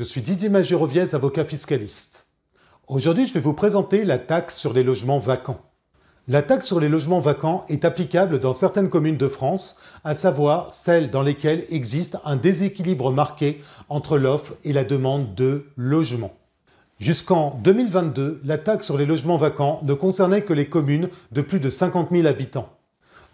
Je suis Didier Magéroviez, avocat fiscaliste. Aujourd'hui, je vais vous présenter la taxe sur les logements vacants. La taxe sur les logements vacants est applicable dans certaines communes de France, à savoir celles dans lesquelles existe un déséquilibre marqué entre l'offre et la demande de logement. Jusqu'en 2022, la taxe sur les logements vacants ne concernait que les communes de plus de 50 000 habitants.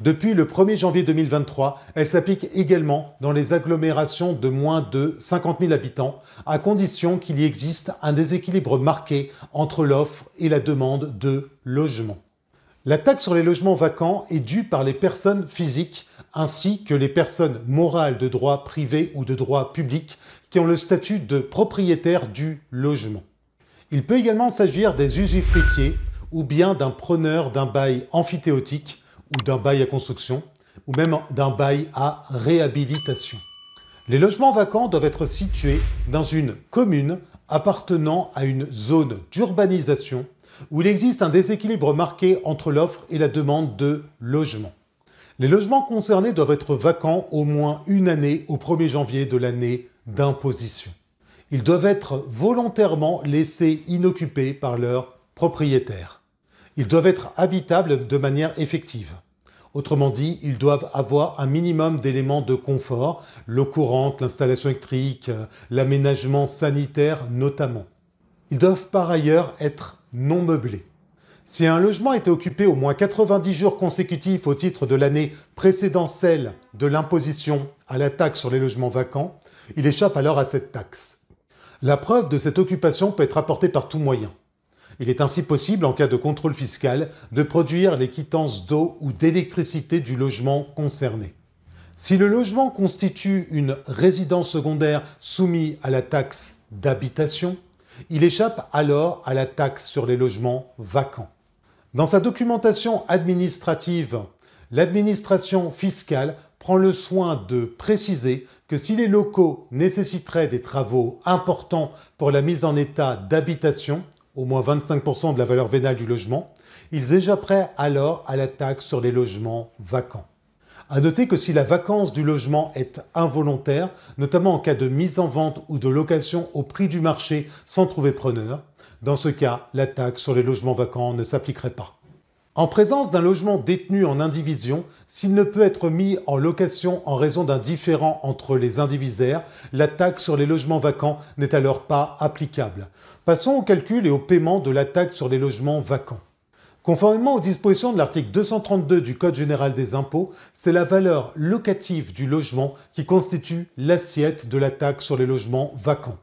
Depuis le 1er janvier 2023, elle s'applique également dans les agglomérations de moins de 50 000 habitants, à condition qu'il y existe un déséquilibre marqué entre l'offre et la demande de logement. La taxe sur les logements vacants est due par les personnes physiques ainsi que les personnes morales de droit privé ou de droit public qui ont le statut de propriétaire du logement. Il peut également s'agir des usufruitiers ou bien d'un preneur d'un bail amphithéotique ou d'un bail à construction ou même d'un bail à réhabilitation. Les logements vacants doivent être situés dans une commune appartenant à une zone d'urbanisation où il existe un déséquilibre marqué entre l'offre et la demande de logement. Les logements concernés doivent être vacants au moins une année au 1er janvier de l'année d'imposition. Ils doivent être volontairement laissés inoccupés par leurs propriétaires. Ils doivent être habitables de manière effective. Autrement dit, ils doivent avoir un minimum d'éléments de confort, l'eau courante, l'installation électrique, l'aménagement sanitaire notamment. Ils doivent par ailleurs être non meublés. Si un logement était occupé au moins 90 jours consécutifs au titre de l'année précédant celle de l'imposition à la taxe sur les logements vacants, il échappe alors à cette taxe. La preuve de cette occupation peut être apportée par tout moyen. Il est ainsi possible, en cas de contrôle fiscal, de produire les quittances d'eau ou d'électricité du logement concerné. Si le logement constitue une résidence secondaire soumise à la taxe d'habitation, il échappe alors à la taxe sur les logements vacants. Dans sa documentation administrative, l'administration fiscale prend le soin de préciser que si les locaux nécessiteraient des travaux importants pour la mise en état d'habitation, au moins 25% de la valeur vénale du logement, ils échapperaient alors à la taxe sur les logements vacants. À noter que si la vacance du logement est involontaire, notamment en cas de mise en vente ou de location au prix du marché sans trouver preneur, dans ce cas, la taxe sur les logements vacants ne s'appliquerait pas. En présence d'un logement détenu en indivision, s'il ne peut être mis en location en raison d'un différend entre les indivisaires, la taxe sur les logements vacants n'est alors pas applicable. Passons au calcul et au paiement de la taxe sur les logements vacants. Conformément aux dispositions de l'article 232 du Code général des impôts, c'est la valeur locative du logement qui constitue l'assiette de la taxe sur les logements vacants.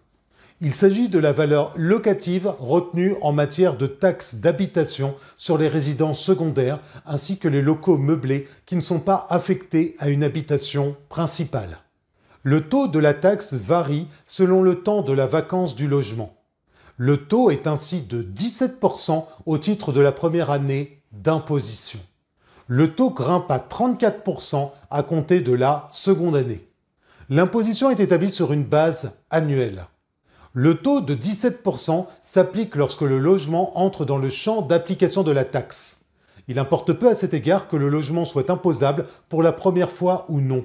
Il s'agit de la valeur locative retenue en matière de taxes d'habitation sur les résidences secondaires ainsi que les locaux meublés qui ne sont pas affectés à une habitation principale. Le taux de la taxe varie selon le temps de la vacance du logement. Le taux est ainsi de 17% au titre de la première année d'imposition. Le taux grimpe à 34% à compter de la seconde année. L'imposition est établie sur une base annuelle. Le taux de 17% s'applique lorsque le logement entre dans le champ d'application de la taxe. Il importe peu à cet égard que le logement soit imposable pour la première fois ou non.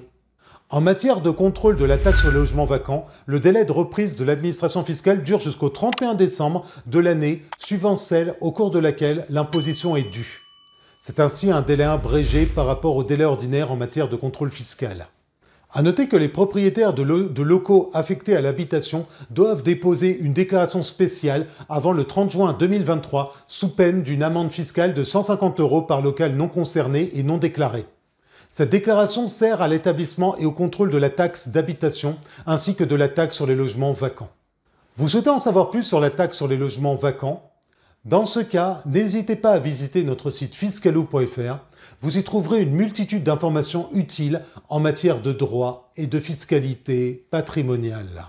En matière de contrôle de la taxe sur le logement vacant, le délai de reprise de l'administration fiscale dure jusqu'au 31 décembre de l'année suivant celle au cours de laquelle l'imposition est due. C'est ainsi un délai abrégé par rapport au délai ordinaire en matière de contrôle fiscal. À noter que les propriétaires de, locaux affectés à l'habitation doivent déposer une déclaration spéciale avant le 30 juin 2023 sous peine d'une amende fiscale de 150 euros par local non concerné et non déclaré. Cette déclaration sert à l'établissement et au contrôle de la taxe d'habitation ainsi que de la taxe sur les logements vacants. Vous souhaitez en savoir plus sur la taxe sur les logements vacants? Dans ce cas, n'hésitez pas à visiter notre site fiscalou.fr vous y trouverez une multitude d'informations utiles en matière de droit et de fiscalité patrimoniale.